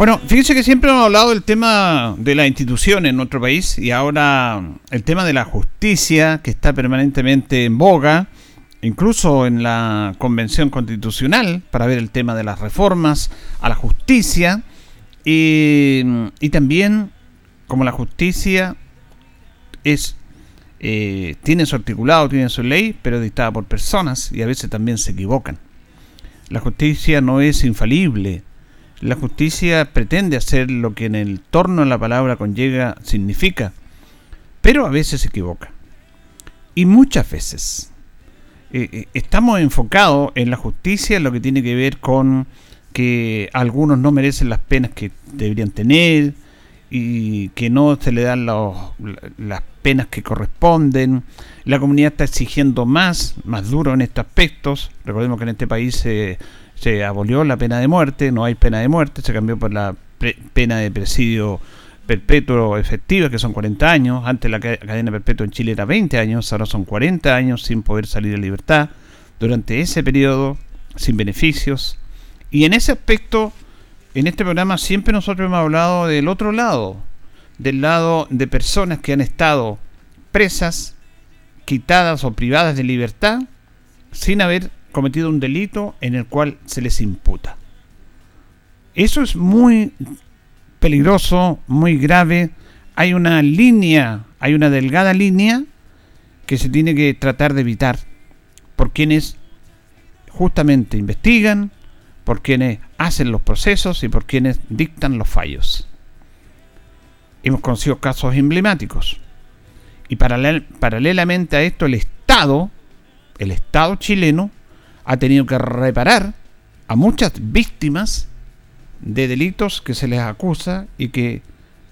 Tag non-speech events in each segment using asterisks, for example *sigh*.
Bueno, fíjense que siempre hemos hablado del tema de la institución en nuestro país y ahora el tema de la justicia que está permanentemente en boga, incluso en la Convención Constitucional para ver el tema de las reformas a la justicia y, también como la justicia es eh, tiene su articulado, tiene su ley, pero dictada por personas y a veces también se equivocan. La justicia no es infalible la justicia pretende hacer lo que en el torno a la palabra conllega significa, pero a veces se equivoca. Y muchas veces eh, eh, estamos enfocados en la justicia, en lo que tiene que ver con que algunos no merecen las penas que deberían tener y que no se le dan las penas que corresponden. La comunidad está exigiendo más, más duro en estos aspectos. Recordemos que en este país se se abolió la pena de muerte, no hay pena de muerte, se cambió por la pena de presidio perpetuo efectiva, que son 40 años. Antes la cadena perpetua en Chile era 20 años, ahora son 40 años sin poder salir de libertad. Durante ese periodo, sin beneficios. Y en ese aspecto, en este programa siempre nosotros hemos hablado del otro lado, del lado de personas que han estado presas, quitadas o privadas de libertad, sin haber cometido un delito en el cual se les imputa. Eso es muy peligroso, muy grave. Hay una línea, hay una delgada línea que se tiene que tratar de evitar por quienes justamente investigan, por quienes hacen los procesos y por quienes dictan los fallos. Hemos conocido casos emblemáticos. Y paralelamente a esto, el Estado, el Estado chileno, ha tenido que reparar a muchas víctimas de delitos que se les acusa y que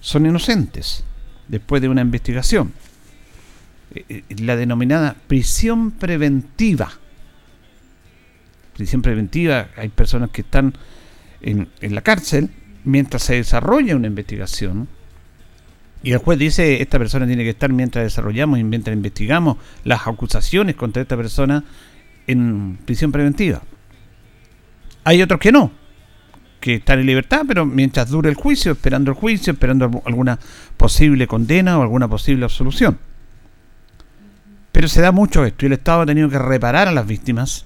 son inocentes después de una investigación. Eh, eh, la denominada prisión preventiva. Prisión preventiva, hay personas que están en, en la cárcel mientras se desarrolla una investigación. Y el juez dice, esta persona tiene que estar mientras desarrollamos y mientras investigamos las acusaciones contra esta persona en prisión preventiva. Hay otros que no, que están en libertad, pero mientras dure el juicio, esperando el juicio, esperando alguna posible condena o alguna posible absolución. Pero se da mucho esto y el Estado ha tenido que reparar a las víctimas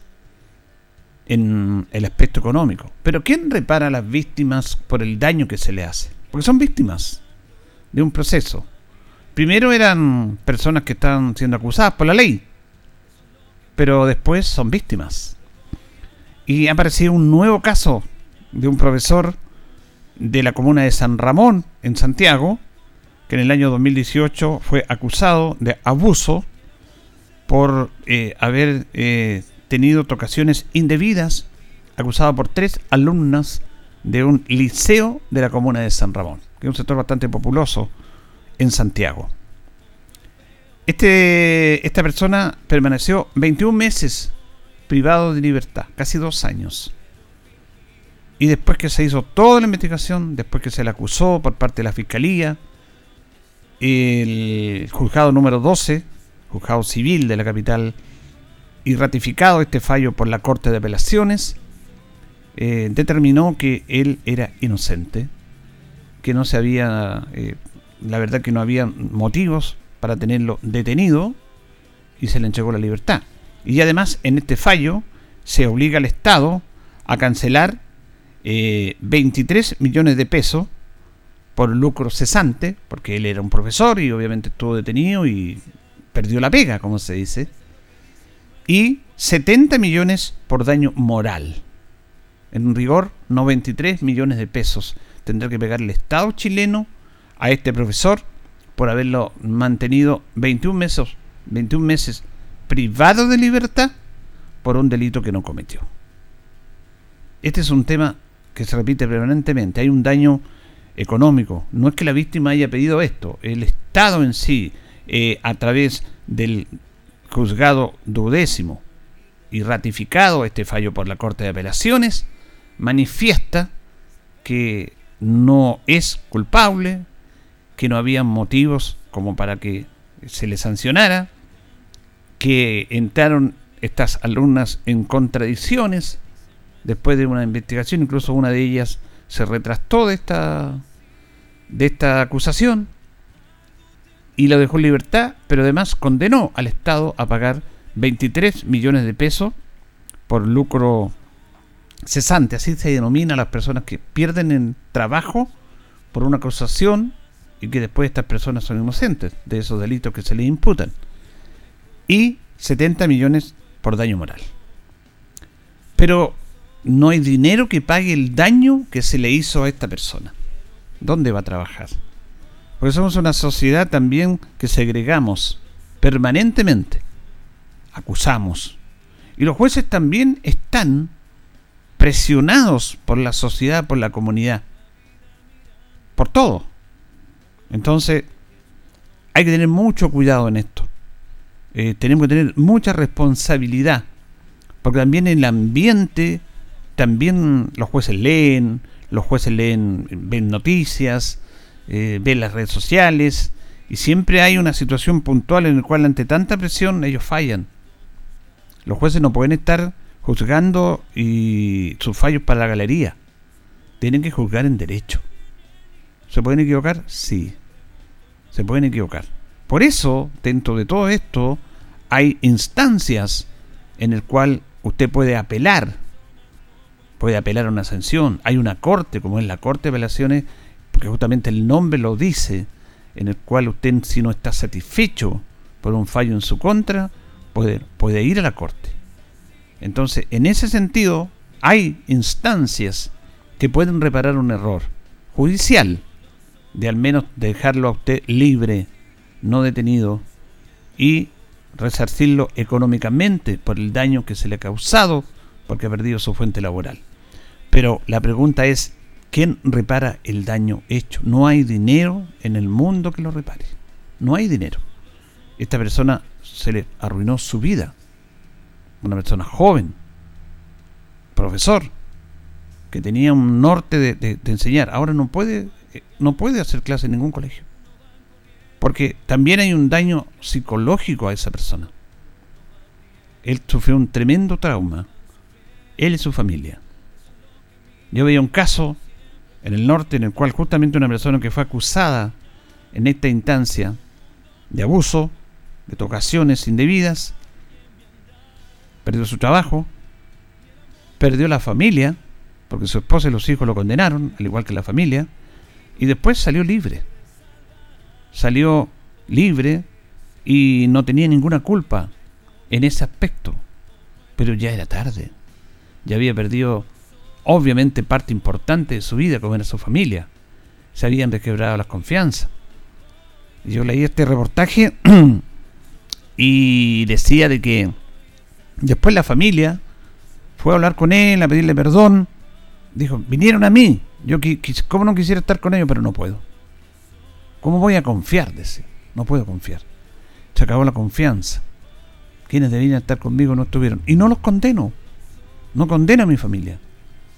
en el aspecto económico. Pero ¿quién repara a las víctimas por el daño que se le hace? Porque son víctimas de un proceso. Primero eran personas que están siendo acusadas por la ley, pero después son víctimas. Y ha aparecido un nuevo caso de un profesor de la comuna de San Ramón, en Santiago, que en el año 2018 fue acusado de abuso por eh, haber eh, tenido tocaciones indebidas, acusado por tres alumnas de un liceo de la comuna de San Ramón, que es un sector bastante populoso en Santiago. Este, esta persona permaneció 21 meses privado de libertad, casi dos años. Y después que se hizo toda la investigación, después que se le acusó por parte de la fiscalía, el juzgado número 12, juzgado civil de la capital, y ratificado este fallo por la Corte de Apelaciones, eh, determinó que él era inocente, que no se había, eh, la verdad que no había motivos para tenerlo detenido y se le entregó la libertad. Y además en este fallo se obliga al Estado a cancelar 23 eh, millones de pesos por lucro cesante, porque él era un profesor y obviamente estuvo detenido y perdió la pega, como se dice. Y 70 millones por daño moral. En rigor, 93 millones de pesos tendrá que pegar el Estado chileno a este profesor por haberlo mantenido 21 meses, 21 meses privado de libertad por un delito que no cometió. Este es un tema que se repite permanentemente. Hay un daño económico. No es que la víctima haya pedido esto. El Estado en sí, eh, a través del juzgado duodécimo y ratificado este fallo por la Corte de Apelaciones, manifiesta que no es culpable, que no había motivos como para que se le sancionara, que entraron estas alumnas en contradicciones después de una investigación, incluso una de ellas se retractó de esta de esta acusación y la dejó en libertad, pero además condenó al Estado a pagar 23 millones de pesos por lucro cesante, así se denomina a las personas que pierden el trabajo por una acusación y que después estas personas son inocentes de esos delitos que se les imputan. Y 70 millones por daño moral. Pero no hay dinero que pague el daño que se le hizo a esta persona. ¿Dónde va a trabajar? Porque somos una sociedad también que segregamos permanentemente. Acusamos. Y los jueces también están presionados por la sociedad, por la comunidad, por todo. Entonces, hay que tener mucho cuidado en esto. Eh, tenemos que tener mucha responsabilidad, porque también el ambiente, también los jueces leen, los jueces leen, ven noticias, eh, ven las redes sociales, y siempre hay una situación puntual en la cual ante tanta presión ellos fallan. Los jueces no pueden estar juzgando y sus fallos para la galería. Tienen que juzgar en derecho. ¿Se pueden equivocar? Sí. Se pueden equivocar. Por eso, dentro de todo esto, hay instancias en el cual usted puede apelar. Puede apelar a una sanción. Hay una corte, como es la Corte de Apelaciones, porque justamente el nombre lo dice, en el cual usted, si no está satisfecho por un fallo en su contra, puede, puede ir a la corte. Entonces, en ese sentido, hay instancias que pueden reparar un error judicial, de al menos dejarlo a usted libre, no detenido, y resarcirlo económicamente por el daño que se le ha causado porque ha perdido su fuente laboral. Pero la pregunta es, ¿quién repara el daño hecho? No hay dinero en el mundo que lo repare. No hay dinero. Esta persona se le arruinó su vida una persona joven, profesor, que tenía un norte de, enseñar, ahora no puede, eh, no puede hacer clase en ningún colegio. Porque también hay un daño psicológico a esa persona. Él sufrió un tremendo trauma. Él y su familia. Yo veía un caso en el norte en el cual justamente una persona que fue acusada en esta instancia de abuso, de tocaciones indebidas, perdió su trabajo, perdió la familia, porque su esposa y los hijos lo condenaron, al igual que la familia, y después salió libre. Salió libre y no tenía ninguna culpa en ese aspecto, pero ya era tarde. Ya había perdido, obviamente, parte importante de su vida, como era su familia. Se habían requebrado las confianzas. Yo leí este reportaje *clears throat* y decía de que Después la familia fue a hablar con él, a pedirle perdón. Dijo, vinieron a mí. Yo, ¿cómo no quisiera estar con ellos? Pero no puedo. ¿Cómo voy a confiar? Decía. No puedo confiar. Se acabó la confianza. Quienes debían estar conmigo no estuvieron. Y no los condeno. No condeno a mi familia.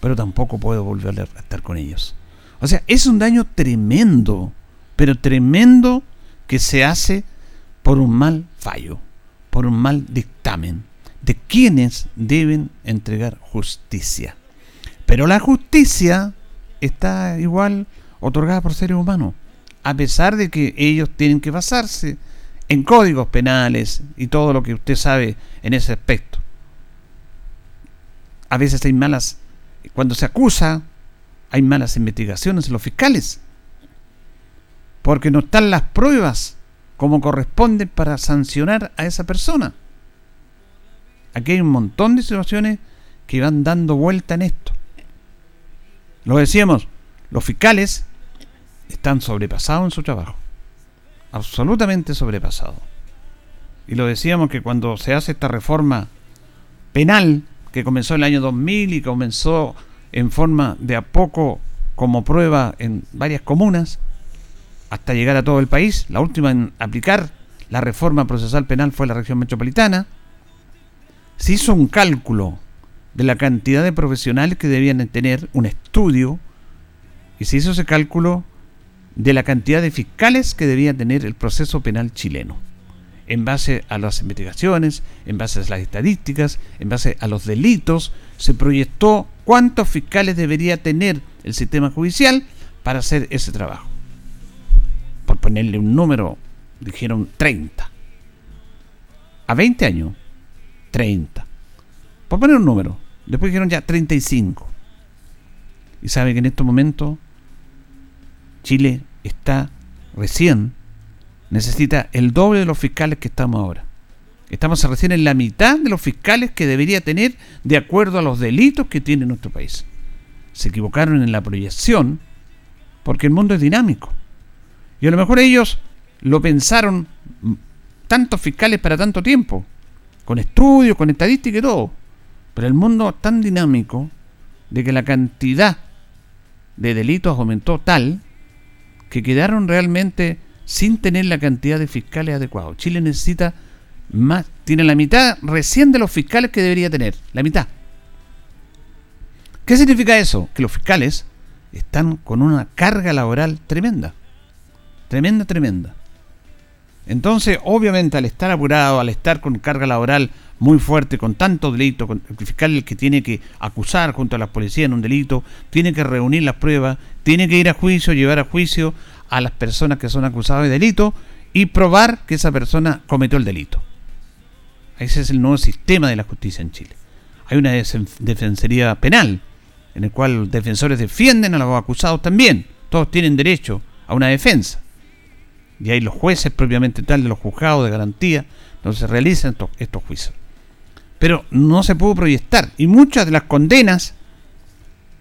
Pero tampoco puedo volver a estar con ellos. O sea, es un daño tremendo. Pero tremendo que se hace por un mal fallo. Por un mal dictamen de quienes deben entregar justicia. Pero la justicia está igual otorgada por seres humanos, a pesar de que ellos tienen que basarse en códigos penales y todo lo que usted sabe en ese aspecto. A veces hay malas, cuando se acusa, hay malas investigaciones en los fiscales, porque no están las pruebas como corresponden para sancionar a esa persona. Aquí hay un montón de situaciones que van dando vuelta en esto. Lo decíamos, los fiscales están sobrepasados en su trabajo. Absolutamente sobrepasados. Y lo decíamos que cuando se hace esta reforma penal, que comenzó en el año 2000 y comenzó en forma de a poco como prueba en varias comunas, hasta llegar a todo el país, la última en aplicar la reforma procesal penal fue la región metropolitana, se hizo un cálculo de la cantidad de profesionales que debían tener, un estudio, y se hizo ese cálculo de la cantidad de fiscales que debía tener el proceso penal chileno, en base a las investigaciones, en base a las estadísticas, en base a los delitos, se proyectó cuántos fiscales debería tener el sistema judicial para hacer ese trabajo. Por ponerle un número, dijeron 30. A 20 años, 30. Por poner un número. Después dijeron ya 35. Y sabe que en estos momentos Chile está recién, necesita el doble de los fiscales que estamos ahora. Estamos recién en la mitad de los fiscales que debería tener de acuerdo a los delitos que tiene nuestro país. Se equivocaron en la proyección porque el mundo es dinámico. Y a lo mejor ellos lo pensaron tantos fiscales para tanto tiempo con estudios, con estadística y todo. Pero el mundo es tan dinámico de que la cantidad de delitos aumentó tal que quedaron realmente sin tener la cantidad de fiscales adecuados. Chile necesita más, tiene la mitad recién de los fiscales que debería tener, la mitad. ¿Qué significa eso? Que los fiscales están con una carga laboral tremenda. Tremenda, tremenda. Entonces, obviamente, al estar apurado, al estar con carga laboral muy fuerte, con tanto delito, el fiscal que tiene que acusar junto a la policía en un delito, tiene que reunir las pruebas, tiene que ir a juicio, llevar a juicio a las personas que son acusadas de delito y probar que esa persona cometió el delito. Ese es el nuevo sistema de la justicia en Chile. Hay una defensoría penal, en el cual los defensores defienden a los acusados también. Todos tienen derecho a una defensa y hay los jueces propiamente tal de los juzgados de garantía, donde se realizan estos, juicios. Pero no se pudo proyectar y muchas de las condenas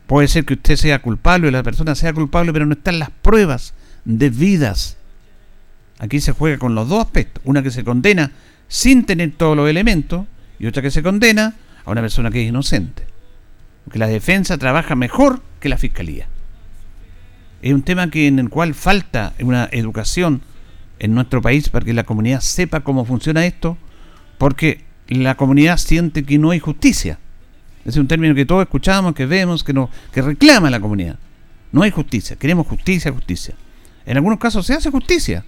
puede ser que usted sea culpable o la persona sea culpable, pero no están las pruebas debidas. Aquí se juega con los dos aspectos, una que se condena sin tener todos los elementos y otra que se condena a una persona que es inocente. Porque la defensa trabaja mejor que la fiscalía es un tema que en el cual falta una educación en nuestro país para que la comunidad sepa cómo funciona esto, porque la comunidad siente que no hay justicia. Es un término que todos escuchamos, que vemos, que, que reclama la comunidad. No hay justicia, queremos justicia, justicia. En algunos casos se hace justicia,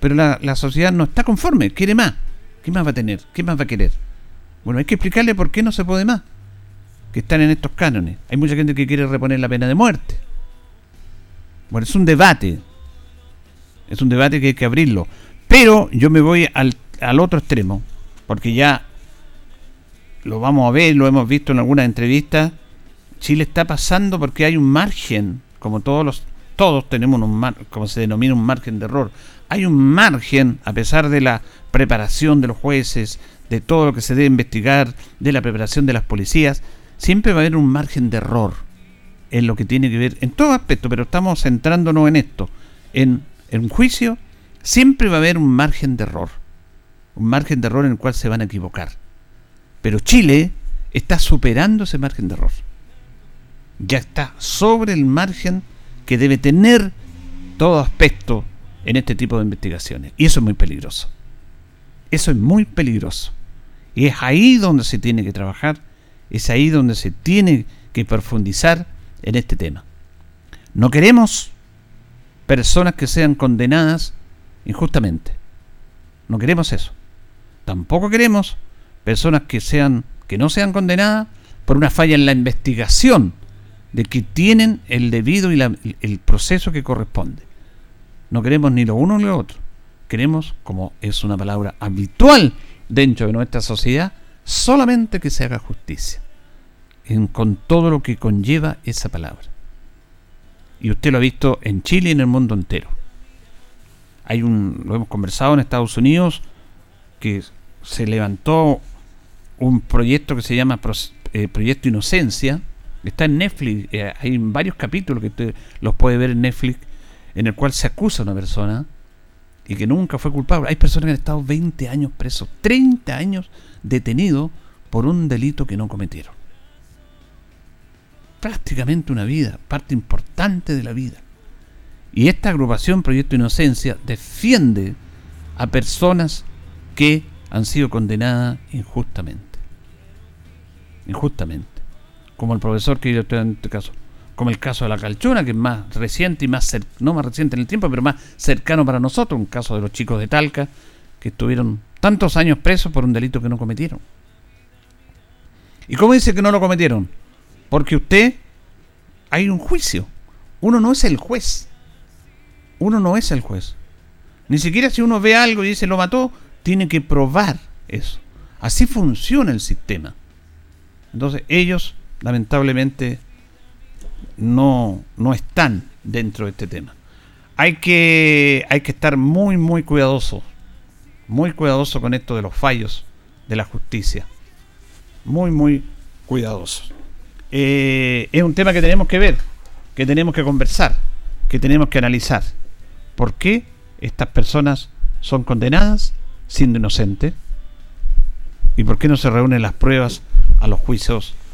pero la, la sociedad no está conforme, quiere más. ¿Qué más va a tener? ¿Qué más va a querer? Bueno, hay que explicarle por qué no se puede más. Que están en estos cánones. Hay mucha gente que quiere reponer la pena de muerte bueno, es un debate. Es un debate que hay que abrirlo. Pero yo me voy al, otro extremo, porque ya lo vamos a ver, lo hemos visto en algunas entrevistas. Chile está pasando porque hay un margen, como todos los todos tenemos un margen, como se denomina un margen de error. Hay un margen, a pesar de la preparación de los jueces, de todo lo que se debe investigar, de la preparación de las policías, siempre va a haber un margen de error en lo que tiene que ver, en todo aspecto, pero estamos centrándonos en esto, en, un juicio, siempre va a haber un margen de error, un margen de error en el cual se van a equivocar. Pero Chile está superando ese margen de error. Ya está sobre el margen que debe tener todo aspecto en este tipo de investigaciones. Y eso es muy peligroso. Eso es muy peligroso. Y es ahí donde se tiene que trabajar, es ahí donde se tiene que profundizar en este tema. No queremos personas que sean condenadas injustamente. No queremos eso. Tampoco queremos personas que sean que no sean condenadas por una falla en la investigación de que tienen el debido y el proceso que corresponde. No queremos ni lo uno ni lo otro. Queremos, como es una palabra habitual dentro de nuestra sociedad, solamente que se haga justicia con todo lo que conlleva esa palabra. Y usted lo ha visto en Chile y en el mundo entero. Hay un, lo hemos conversado en Estados Unidos, que se levantó un proyecto que se llama eh, Proyecto Inocencia. Está en Netflix, eh, hay varios capítulos que usted los puede ver en Netflix, en el cual se acusa a una persona y que nunca fue culpable. Hay personas que han estado 20 años presos, 30 años detenidos por un delito que no cometieron. Prácticamente una vida, parte importante de la vida. Y esta agrupación Proyecto Inocencia defiende a personas que han sido condenadas injustamente. Injustamente. Como el profesor que yo en este caso. Como el caso de la calchuna, que es más reciente y más, no más reciente en el tiempo, pero más cercano para nosotros. Un caso de los chicos de Talca, que estuvieron tantos años presos por un delito que no cometieron. ¿Y cómo dice que no lo cometieron? Porque usted, hay un juicio. Uno no es el juez. Uno no es el juez. Ni siquiera si uno ve algo y dice lo mató, tiene que probar eso. Así funciona el sistema. Entonces ellos, lamentablemente, no, no están dentro de este tema. Hay que, hay que estar muy, muy cuidadoso. Muy cuidadoso con esto de los fallos de la justicia. Muy, muy cuidadoso. Eh, es un tema que tenemos que ver, que tenemos que conversar, que tenemos que analizar. ¿Por qué estas personas son condenadas siendo inocentes? ¿Y por qué no se reúnen las pruebas a los juicios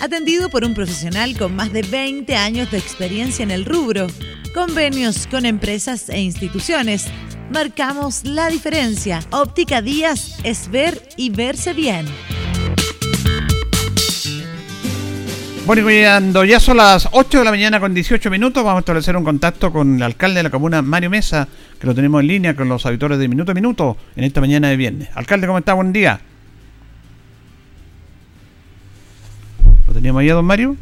atendido por un profesional con más de 20 años de experiencia en el rubro. Convenios con empresas e instituciones. Marcamos la diferencia. Óptica Díaz es ver y verse bien. Bueno, cuando ya son las 8 de la mañana con 18 minutos, vamos a establecer un contacto con el alcalde de la comuna, Mario Mesa, que lo tenemos en línea con los auditores de Minuto a Minuto en esta mañana de viernes. Alcalde, ¿cómo está? Buen día. ¿Lo teníamos ahí don Mario?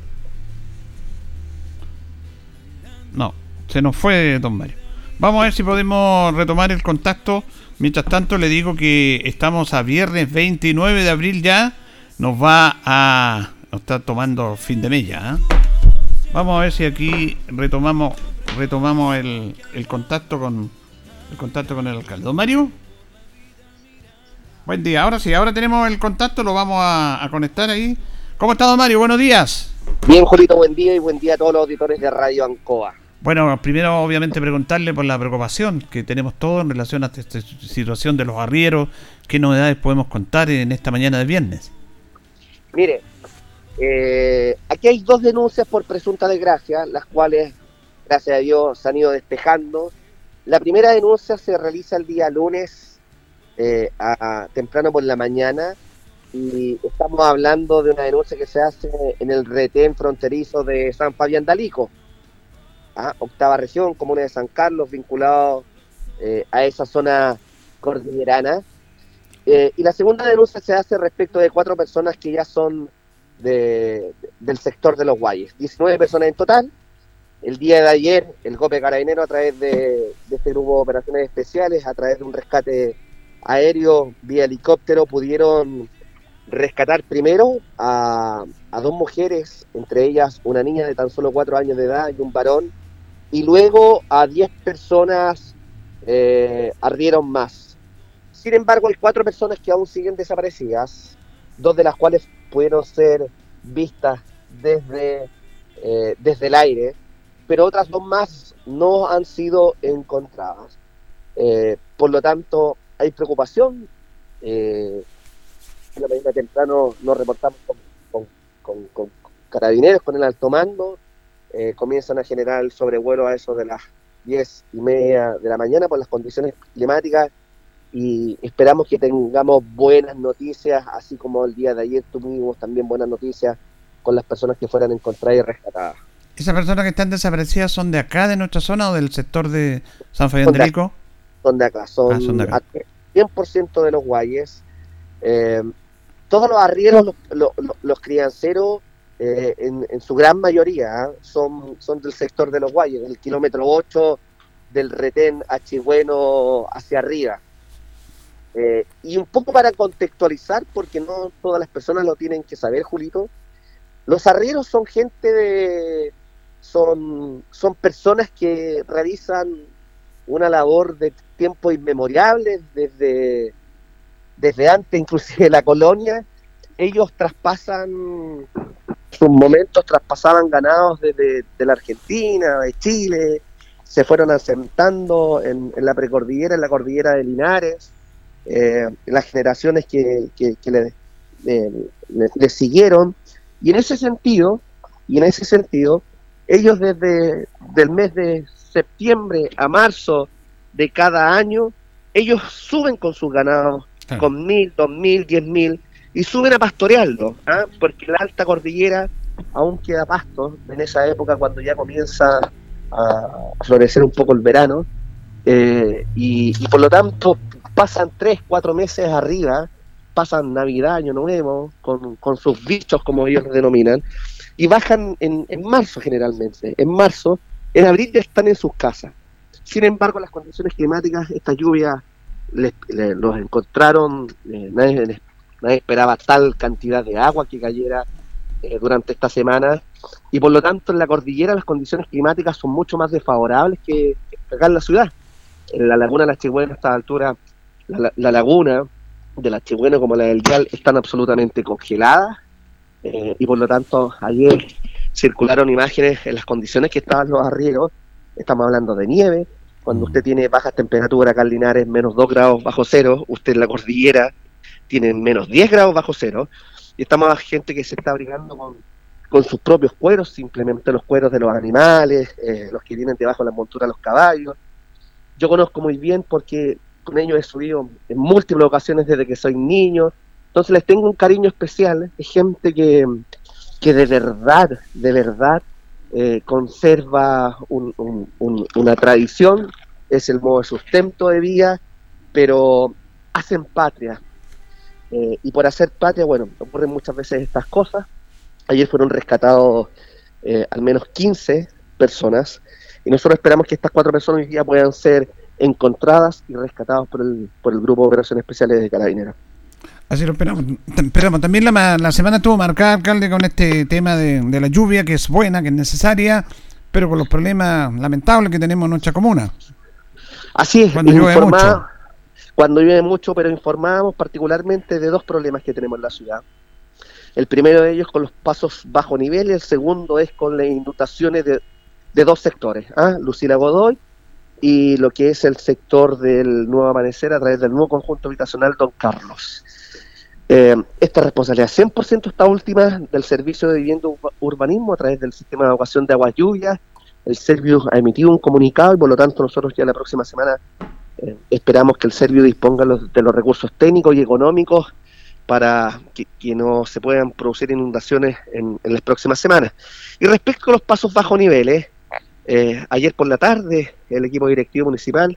No, se nos fue don Mario. Vamos a ver si podemos retomar el contacto. Mientras tanto, le digo que estamos a viernes 29 de abril ya. Nos va a. Nos está tomando fin de mes. ¿eh? Vamos a ver si aquí retomamos retomamos el, contacto con el contacto con el alcalde. Don Mario. Buen día. Ahora sí, ahora tenemos el contacto, lo vamos a conectar ahí. ¿Cómo está, don Mario? Buenos días. Bien, Julito, buen día y buen día a todos los auditores de Radio Ancoa. Bueno, primero obviamente preguntarle por la preocupación que tenemos todos en relación a esta situación de los arrieros. ¿Qué novedades podemos contar en esta mañana de viernes? Mire, eh, aquí hay dos denuncias por presunta desgracia, las cuales, gracias a Dios, se han ido despejando. La primera denuncia se realiza el día lunes, eh, a, temprano por la mañana, y estamos hablando de una denuncia que se hace en el retén fronterizo de San Fabián Dalico, ¿ah? octava región, comuna de San Carlos, vinculado eh, a esa zona cordillerana. Eh, y la segunda denuncia se hace respecto de cuatro personas que ya son de, del sector de los Guayes, 19 personas en total. El día de ayer, el GOPE Carabinero, a través de este grupo de operaciones especiales, a través de un rescate aéreo vía helicóptero, pudieron rescatar primero a, dos mujeres, entre ellas una niña de tan solo cuatro años de edad y un varón, y luego a diez personas eh, ardieron más. Sin embargo, hay cuatro personas que aún siguen desaparecidas, dos de las cuales pudieron ser vistas desde, eh, desde el aire, pero otras dos más no han sido encontradas. Eh, por lo tanto, hay preocupación la mañana temprano nos reportamos con, con, carabineros, con el alto mando, eh, comienzan a generar el sobrevuelo a eso de las diez y media de la mañana por las condiciones climáticas y esperamos que tengamos buenas noticias, así como el día de ayer tuvimos también buenas noticias con las personas que fueran encontradas y rescatadas. ¿Esas personas que están desaparecidas son de acá, de nuestra zona o del sector de San Fabián de Rico? Son de acá, son, ah, son de acá. 100% de los guayes. Eh, todos los arrieros, los, crianceros, eh, en, su gran mayoría, ¿ah? son, son del sector de los Guayos, del kilómetro 8 del retén Achigüeno hacia arriba. Eh, y un poco para contextualizar, porque no todas las personas lo tienen que saber, Julito, los arrieros son gente de... son, son personas que realizan una labor de tiempo inmemoriales, desde, desde antes inclusive de la colonia, ellos traspasan sus momentos, traspasaban ganados desde de la Argentina, de Chile, se fueron asentando en, la precordillera, en la cordillera de Linares, eh, las generaciones que, que, le, siguieron, y en ese sentido, y en ese sentido, ellos desde el mes de septiembre a marzo de cada año, ellos suben con sus ganados, con mil, dos mil, diez mil, y suben a pastorearlo, ¿ah? porque la alta cordillera aún queda pasto en esa época cuando ya comienza a florecer un poco el verano, eh, y, por lo tanto pasan tres, cuatro meses arriba, pasan Navidad, Año Nuevo, con, con sus bichos como ellos lo denominan, y bajan en, en marzo generalmente. En marzo en abril ya están en sus casas. Sin embargo, las condiciones climáticas, esta lluvia los encontraron, eh, nadie, esperaba tal cantidad de agua que cayera eh, durante esta semana y por lo tanto en la cordillera las condiciones climáticas son mucho más desfavorables que, acá en la ciudad. En la laguna de la Chigüena a esta altura, la, laguna de la Chigüena como la del Vial están absolutamente congeladas eh, y por lo tanto ayer circularon imágenes en las condiciones que estaban los arrieros, estamos hablando de nieve, cuando usted tiene bajas temperaturas Linares, menos 2 grados bajo cero, usted en la cordillera tiene menos 10 grados bajo cero, y estamos gente que se está abrigando con, con sus propios cueros, simplemente los cueros de los animales, eh, los que vienen debajo de la montura de los caballos. Yo conozco muy bien porque con ellos he subido en múltiples ocasiones desde que soy niño, entonces les tengo un cariño especial, es gente que, que de verdad, de verdad eh, conserva una tradición, es el modo de sustento de vida, pero hacen patria. Eh, y por hacer patria, bueno, ocurren muchas veces estas cosas. Ayer fueron rescatados eh, al menos 15 personas y nosotros esperamos que estas cuatro personas hoy día puedan ser encontradas y rescatadas por el, por el Grupo de Operaciones Especiales de Carabineros. Así lo esperamos. Esperamos. También la, la semana estuvo marcada, alcalde, con este tema de, la lluvia, que es buena, que es necesaria, pero con los problemas lamentables que tenemos en nuestra comuna. Así es, cuando llueve mucho. Cuando llueve mucho, pero informamos particularmente de dos problemas que tenemos en la ciudad. El primero de ellos con los pasos bajo nivel y el segundo es con las inundaciones de, de dos sectores, ¿ah? Lucila Godoy y lo que es el sector del Nuevo Amanecer a través del nuevo conjunto habitacional Don Carlos. Eh, esta responsabilidad 100% está última del Servicio de Vivienda Urbanismo a través del Sistema de Evacuación de Aguas Lluvias. El Servio ha emitido un comunicado y por lo tanto nosotros ya la próxima semana eh, esperamos que el Servio disponga de los recursos técnicos y económicos para que, no se puedan producir inundaciones en, las próximas semanas. Y respecto a los pasos bajo niveles, eh, ayer por la tarde el equipo directivo municipal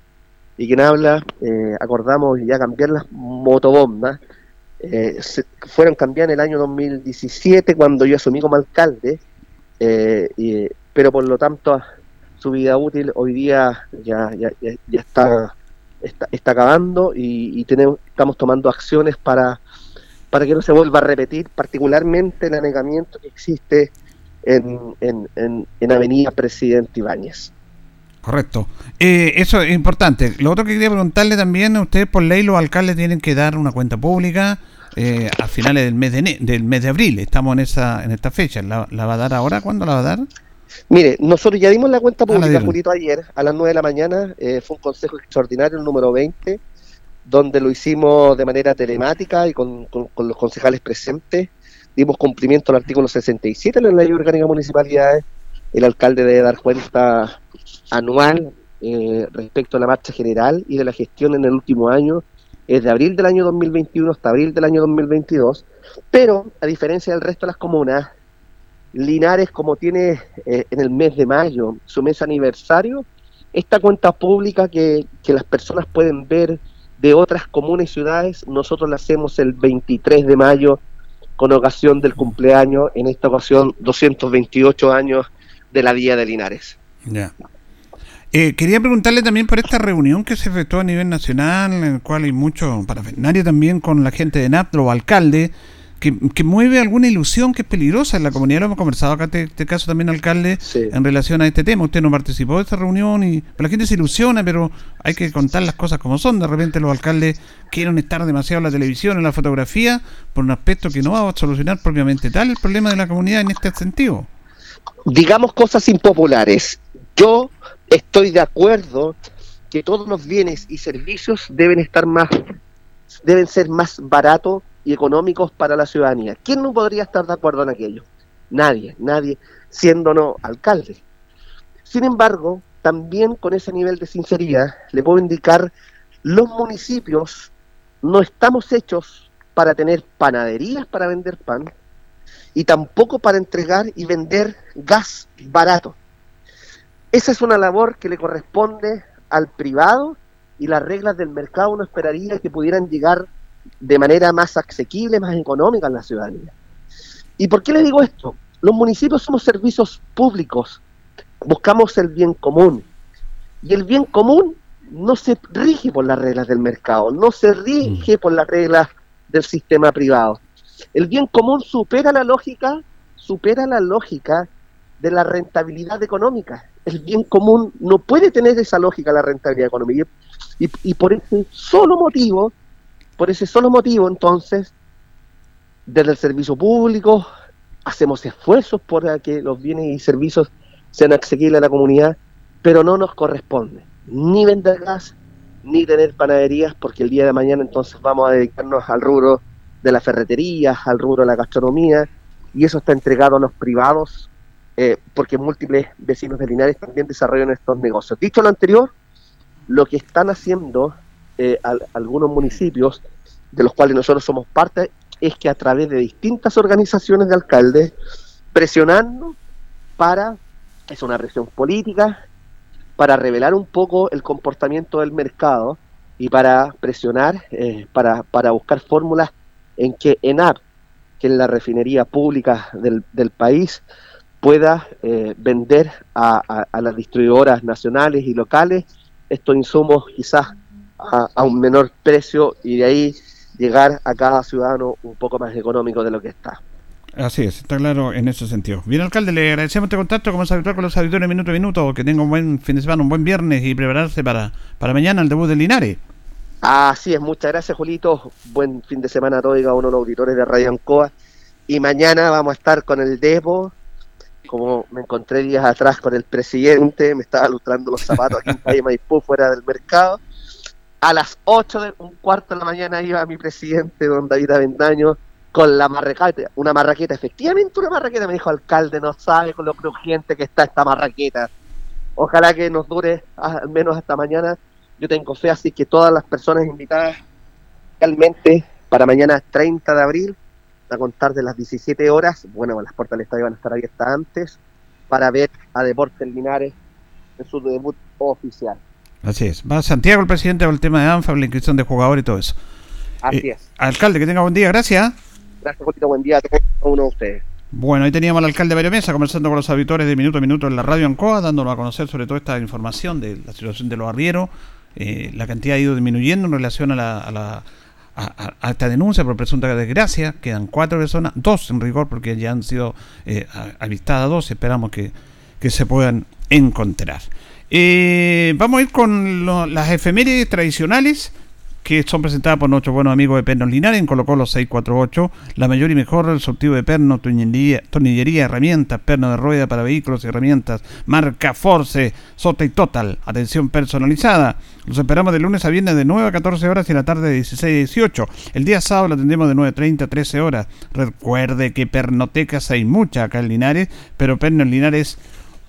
y quien habla acordamos ya cambiar las motobombas eh, fueron cambiadas en el año 2017 cuando yo asumí como alcalde, eh, pero por lo tanto su vida útil hoy día ya, ya, ya, está, está, acabando y, tenemos, estamos tomando acciones para, para que no se vuelva a repetir, particularmente el anegamiento que existe en, en, en, Avenida Presidente Ibáñez. Correcto. Eh, eso es importante. Lo otro que quería preguntarle también, ustedes por ley los alcaldes tienen que dar una cuenta pública eh, a finales del mes de del mes de abril. Estamos en esa en esta fecha. ¿La, va a dar ahora? ¿Cuándo la va a dar? Mire, nosotros ya dimos la cuenta ah, pública, Julito, ayer a las 9 de la mañana. Eh, fue un consejo extraordinario, el número 20, donde lo hicimos de manera telemática y con, los concejales presentes. Dimos cumplimiento al artículo 67 de la Ley Orgánica de Municipalidades. El alcalde debe dar cuenta anual eh, respecto a la marcha general y de la gestión en el último año es de abril del año 2021 hasta abril del año 2022, pero a diferencia del resto de las comunas, Linares, como tiene eh, en el mes de mayo su mes aniversario, esta cuenta pública que, que las personas pueden ver de otras comunas y ciudades, nosotros la hacemos el 23 de mayo con ocasión del cumpleaños, en esta ocasión 228 años de la Día de Linares. Ya. Eh, quería preguntarle también por esta reunión que se efectuó a nivel nacional, en el cual hay mucho parafernalia también con la gente de NAP, los alcaldes, que, mueve alguna ilusión que es peligrosa en la comunidad. Lo hemos conversado acá, este, este caso también, alcalde, en relación a este tema. Usted no participó de esta reunión y la gente se ilusiona, pero hay que contar las cosas como son. De repente los alcaldes quieren estar demasiado en la televisión, en la fotografía, por un aspecto que no va a solucionar propiamente tal el problema de la comunidad en este sentido. Digamos cosas impopulares. Yo estoy de acuerdo que todos los bienes y servicios deben estar más deben ser más baratos y económicos para la ciudadanía. ¿Quién no podría estar de acuerdo en aquello? Nadie, nadie, siendo no alcalde. Sin embargo, también con ese nivel de sinceridad le puedo indicar, los municipios no estamos hechos para tener panaderías para vender pan y tampoco para entregar y vender gas barato. Esa es una labor que le corresponde al privado y las reglas del mercado uno esperaría que pudieran llegar de manera más asequible, más económica en la ciudadanía. ¿Y por qué le digo esto? Los municipios somos servicios públicos, buscamos el bien común. Y el bien común no se rige por las reglas del mercado, no se rige por las reglas del sistema privado. El bien común supera la lógica, supera la lógica de la rentabilidad económica. El bien común no puede tener esa lógica la rentabilidad económica. Y, y por ese solo motivo por ese solo motivo, entonces, desde el servicio público hacemos esfuerzos por que los bienes y servicios sean accesibles a la comunidad, pero no nos corresponde ni vender gas, ni tener panaderías, porque el día de mañana entonces vamos a dedicarnos al rubro de la ferretería, al rubro de la gastronomía, y eso está entregado a los privados, eh, porque múltiples vecinos de Linares también desarrollan estos negocios. Dicho lo anterior, lo que están haciendo eh, algunos municipios, de los cuales nosotros somos parte, es que a través de distintas organizaciones de alcaldes, presionando para, es una presión política, para revelar un poco el comportamiento del mercado y para presionar, eh, para, para buscar fórmulas en que ENAP, que es la refinería pública del, del país, pueda eh, vender a, a, las distribuidoras nacionales y locales estos insumos quizás a, un menor precio y de ahí llegar a cada ciudadano un poco más económico de lo que está. Así es, está claro en ese sentido. Bien, alcalde, le agradecemos este contacto, como es habitual con los auditores minuto a minuto, que tenga un buen fin de semana, un buen viernes y prepararse para, para mañana el debut de Linares. Así es, muchas gracias, Julito. Buen fin de semana a todos y a uno de los auditores de Radio Ancoa. Y mañana vamos a estar con el Debo, como me encontré días atrás con el presidente, me estaba lustrando los zapatos aquí en *laughs* Calle Maipú, fuera del mercado a las 8 de un cuarto de la mañana iba mi presidente, don David Avendaño, con la marraqueta, una marraqueta, efectivamente una marraqueta, me dijo alcalde, no sabe con lo crujiente que está esta marraqueta. Ojalá que nos dure al menos hasta mañana. Yo tengo fe, así que todas las personas invitadas realmente para mañana 30 de abril, a contar de las 17 horas, bueno, las puertas del estadio van a estar abiertas antes, para ver a Deportes Linares en su debut oficial. Así es. Va Santiago el presidente con el tema de ANFA, la inscripción de jugadores y todo eso. Así eh, es. Alcalde, que tenga buen día, gracias. Gracias, Jolito, buen día a todos uno de ustedes. Bueno, ahí teníamos al alcalde Mario Mesa conversando con los auditores de Minuto a Minuto en la radio Ancoa, dándonos a conocer sobre todo esta información de la situación de los arrieros. Eh, la cantidad ha ido disminuyendo en relación a la, a, la, a, esta denuncia por presunta desgracia. Quedan cuatro personas, dos en rigor, porque ya han sido eh, avistadas dos. Esperamos que, que se puedan encontrar. Eh, vamos a ir con las efemérides tradicionales que son presentadas por nuestros buenos amigos de Pernos Linares en Colo Colo 648, la mayor y mejor sortido de pernos, tornillería, herramientas, pernos de rueda para vehículos y herramientas, marca Force, Sota y Total, atención personalizada. Los esperamos de lunes a viernes de 9 a 14 horas y la tarde de 16 a 18. El día sábado lo atendemos de 9.30 a 13 horas. Recuerde que pernotecas hay muchas acá en Linares, pero Pernos Linares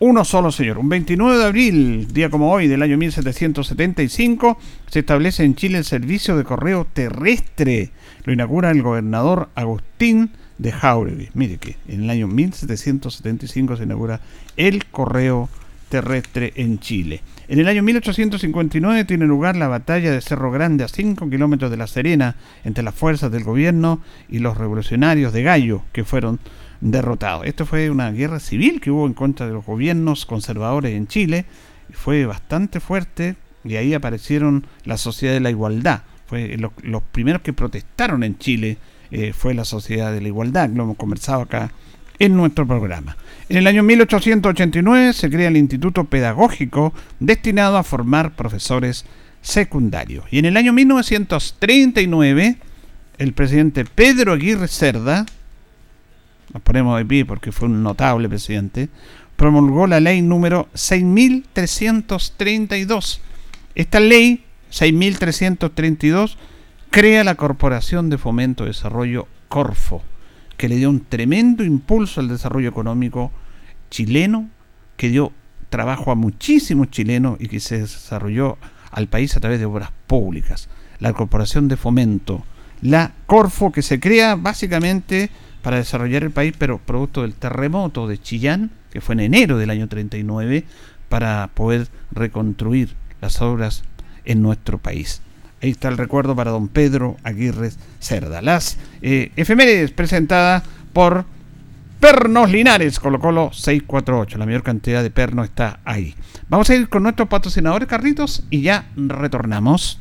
uno solo, señor. Un 29 de abril, día como hoy, del año 1775, se establece en Chile el servicio de correo terrestre. Lo inaugura el gobernador Agustín de Jauregui. Mire que en el año 1775 se inaugura el correo terrestre en Chile. En el año 1859 tiene lugar la batalla de Cerro Grande a 5 kilómetros de La Serena entre las fuerzas del gobierno y los revolucionarios de Gallo, que fueron derrotado. Esto fue una guerra civil que hubo en contra de los gobiernos conservadores en Chile fue bastante fuerte y ahí aparecieron la Sociedad de la Igualdad. Fue los primeros que protestaron en Chile eh, fue la Sociedad de la Igualdad, lo hemos conversado acá en nuestro programa. En el año 1889 se crea el Instituto Pedagógico destinado a formar profesores secundarios. Y en el año 1939 el presidente Pedro Aguirre Cerda, nos ponemos de pie porque fue un notable presidente, promulgó la ley número 6332. Esta ley 6332 crea la Corporación de Fomento y Desarrollo Corfo, que le dio un tremendo impulso al desarrollo económico chileno, que dio trabajo a muchísimos chilenos y que se desarrolló al país a través de obras públicas. La Corporación de Fomento, la Corfo, que se crea básicamente para desarrollar el país, pero producto del terremoto de Chillán, que fue en enero del año 39, para poder reconstruir las obras en nuestro país. Ahí está el recuerdo para don Pedro Aguirre Cerda. Las eh, efemérides presentadas por Pernos Linares, Colo Colo 648. La mayor cantidad de pernos está ahí. Vamos a ir con nuestros patrocinadores, Carritos, y ya retornamos.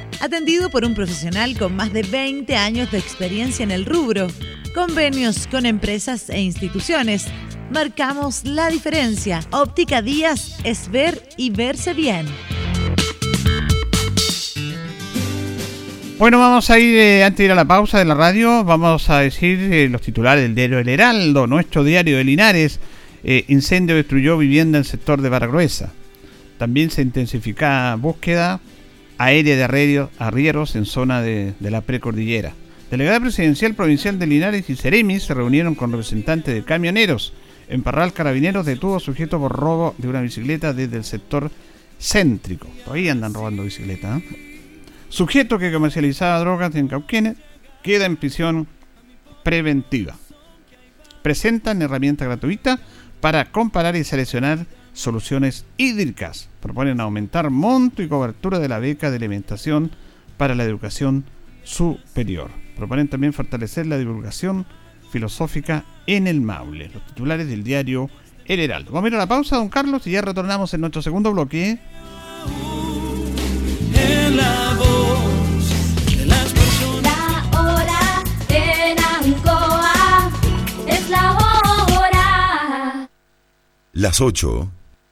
atendido por un profesional con más de 20 años de experiencia en el rubro, convenios con empresas e instituciones. Marcamos la diferencia. Óptica Díaz es ver y verse bien. Bueno, vamos a ir, eh, antes de ir a la pausa de la radio, vamos a decir eh, los titulares del diario El Heraldo, nuestro diario de Linares. Eh, incendio destruyó vivienda en el sector de Baragruesa. También se intensifica búsqueda aérea de arrieros en zona de, la precordillera. Delegada presidencial provincial de Linares y Ceremis se reunieron con representantes de camioneros. En Parral Carabineros detuvo sujeto por robo de una bicicleta desde el sector céntrico. Todavía andan robando bicicleta. ¿eh? Sujeto que comercializaba drogas en Cauquenes queda en prisión preventiva. Presentan herramienta gratuita para comparar y seleccionar soluciones hídricas. Proponen aumentar monto y cobertura de la beca de alimentación para la educación superior. Proponen también fortalecer la divulgación filosófica en el Maule. Los titulares del diario El Heraldo. Vamos a ir a la pausa, don Carlos, y ya retornamos en nuestro segundo bloque. la hora es la hora. Las 8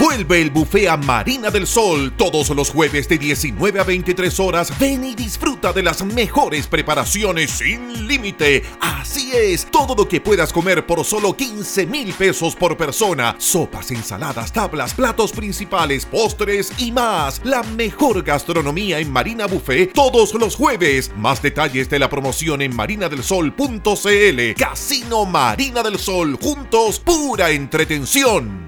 Vuelve el buffet a Marina del Sol todos los jueves de 19 a 23 horas. Ven y disfruta de las mejores preparaciones sin límite. Así es, todo lo que puedas comer por solo 15 mil pesos por persona. Sopas, ensaladas, tablas, platos principales, postres y más. La mejor gastronomía en Marina Buffet todos los jueves. Más detalles de la promoción en marinadelsol.cl. Casino Marina del Sol, juntos, pura entretención.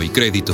y Crédito.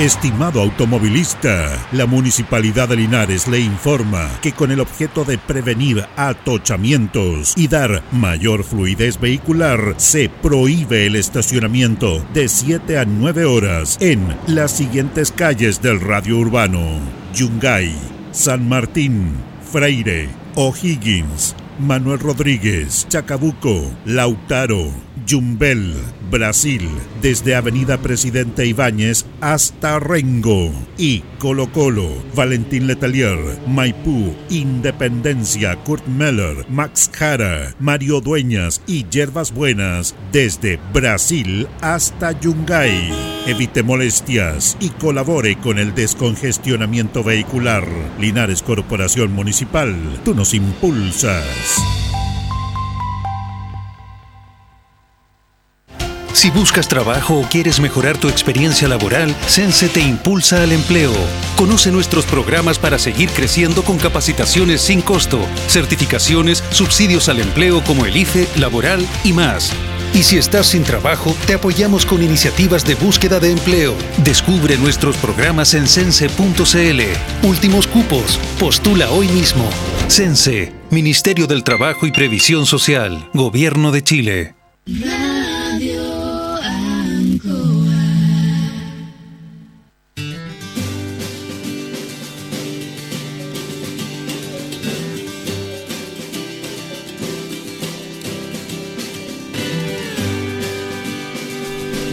Estimado automovilista, la Municipalidad de Linares le informa que con el objeto de prevenir atochamientos y dar mayor fluidez vehicular, se prohíbe el estacionamiento de 7 a 9 horas en las siguientes calles del radio urbano: Yungay, San Martín, Freire, O'Higgins, Manuel Rodríguez, Chacabuco, Lautaro, Yumbel, Brasil, desde Avenida Presidente Ibáñez hasta Rengo y Colo Colo, Valentín Letelier, Maipú, Independencia, Kurt Meller, Max Jara, Mario Dueñas y Yerbas Buenas, desde Brasil hasta Yungay. Evite molestias y colabore con el descongestionamiento vehicular. Linares Corporación Municipal, tú nos impulsas. Si buscas trabajo o quieres mejorar tu experiencia laboral, Sense te impulsa al empleo. Conoce nuestros programas para seguir creciendo con capacitaciones sin costo, certificaciones, subsidios al empleo como el IFE, laboral y más. Y si estás sin trabajo, te apoyamos con iniciativas de búsqueda de empleo. Descubre nuestros programas en sense.cl. Últimos cupos. Postula hoy mismo. Sense, Ministerio del Trabajo y Previsión Social, Gobierno de Chile.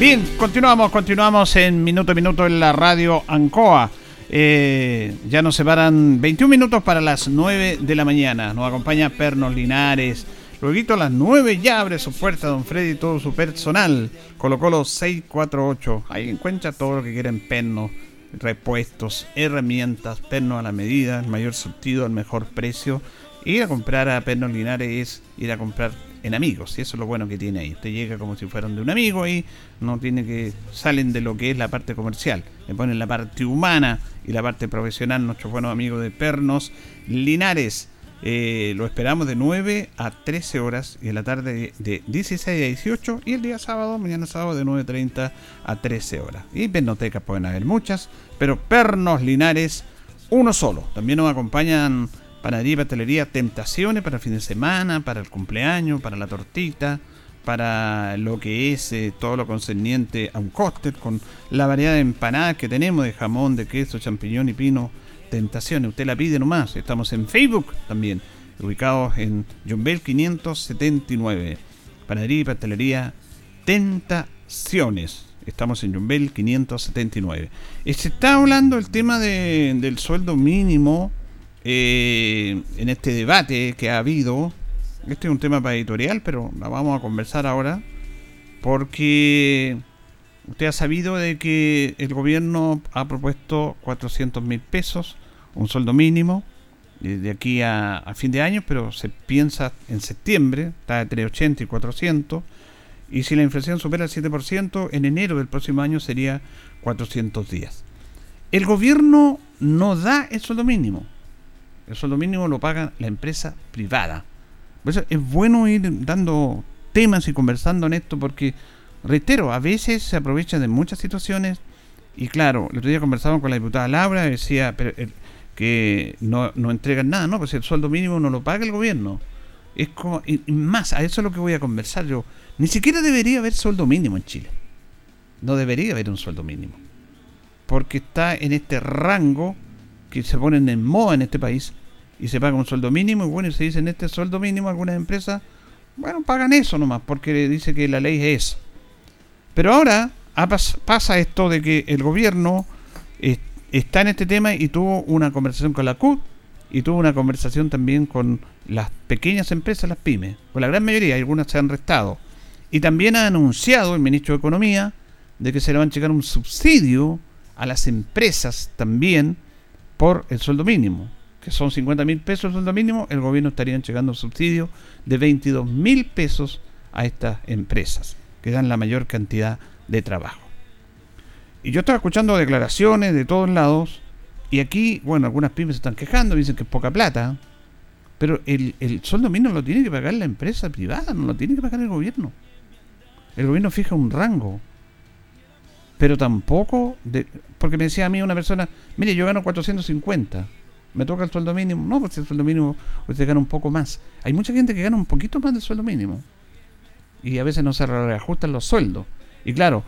Bien, continuamos, continuamos en minuto a minuto en la radio Ancoa. Eh, ya nos separan 21 minutos para las 9 de la mañana. Nos acompaña Pernos Linares. Luego a las 9 ya abre su puerta Don Freddy y todo su personal. Colocó los 648. Ahí encuentra todo lo que quieren pernos, repuestos, herramientas, pernos a la medida, el mayor surtido, al mejor precio. Ir a comprar a Pernos Linares es ir a comprar en amigos, y eso es lo bueno que tiene ahí. Usted llega como si fueran de un amigo y no tiene que salen de lo que es la parte comercial, le ponen la parte humana y la parte profesional. Nuestros buenos amigos de Pernos Linares. Eh, lo esperamos de 9 a 13 horas y en la tarde de 16 a 18 y el día sábado, mañana sábado de 9.30 a 13 horas. Y pernotecas pueden haber muchas, pero Pernos Linares, uno solo. También nos acompañan Panadería y pastelería Tentaciones para el fin de semana, para el cumpleaños, para la tortita, para lo que es eh, todo lo concerniente a un cóctel, con la variedad de empanadas que tenemos de jamón, de queso, champiñón y pino. Tentaciones, usted la pide nomás. Estamos en Facebook también, ubicados en John Bell 579. Panadería y pastelería Tentaciones. Estamos en John Bell 579. Eh, Se está hablando el tema de- del sueldo mínimo eh, en este debate que ha habido. Este es un tema para editorial, pero la vamos a conversar ahora. Porque usted ha sabido de que el gobierno ha propuesto 400 mil pesos, un sueldo mínimo, eh, de aquí a, fin de año, pero se piensa en septiembre, está entre 80 y 400, y si la inflación supera el 7%, en enero del próximo año sería 400 días. El gobierno no da el sueldo mínimo. El sueldo mínimo lo paga la empresa privada. Por eso es bueno ir dando temas y conversando en esto porque, reitero, a veces se aprovecha de muchas situaciones y claro, el otro día conversamos con la diputada Laura decía eh, que no, no entregan nada, ¿no? Pues el sueldo mínimo no lo paga el gobierno. Es como, y más, a eso es lo que voy a conversar yo. Ni siquiera debería haber sueldo mínimo en Chile. No debería haber un sueldo mínimo. Porque está en este rango que se ponen en moda en este país y se paga un sueldo mínimo y bueno, y se dice en este sueldo mínimo algunas empresas, bueno, pagan eso nomás porque dice que la ley es. Pero ahora pasa esto de que el gobierno está en este tema y tuvo una conversación con la CUT y tuvo una conversación también con las pequeñas empresas, las pymes. Con la gran mayoría, algunas se han restado. Y también ha anunciado el ministro de Economía de que se le van a llegar un subsidio a las empresas también por el sueldo mínimo, que son 50 mil pesos el sueldo mínimo, el gobierno estaría llegando un subsidio de 22 mil pesos a estas empresas, que dan la mayor cantidad de trabajo. Y yo estaba escuchando declaraciones de todos lados, y aquí, bueno, algunas pymes se están quejando, dicen que es poca plata, pero el, el sueldo mínimo lo tiene que pagar la empresa privada, no lo tiene que pagar el gobierno. El gobierno fija un rango, pero tampoco, de, porque me decía a mí una persona, mire, yo gano 450, me toca el sueldo mínimo. No, porque el sueldo mínimo usted gana un poco más. Hay mucha gente que gana un poquito más del sueldo mínimo. Y a veces no se reajustan los sueldos. Y claro,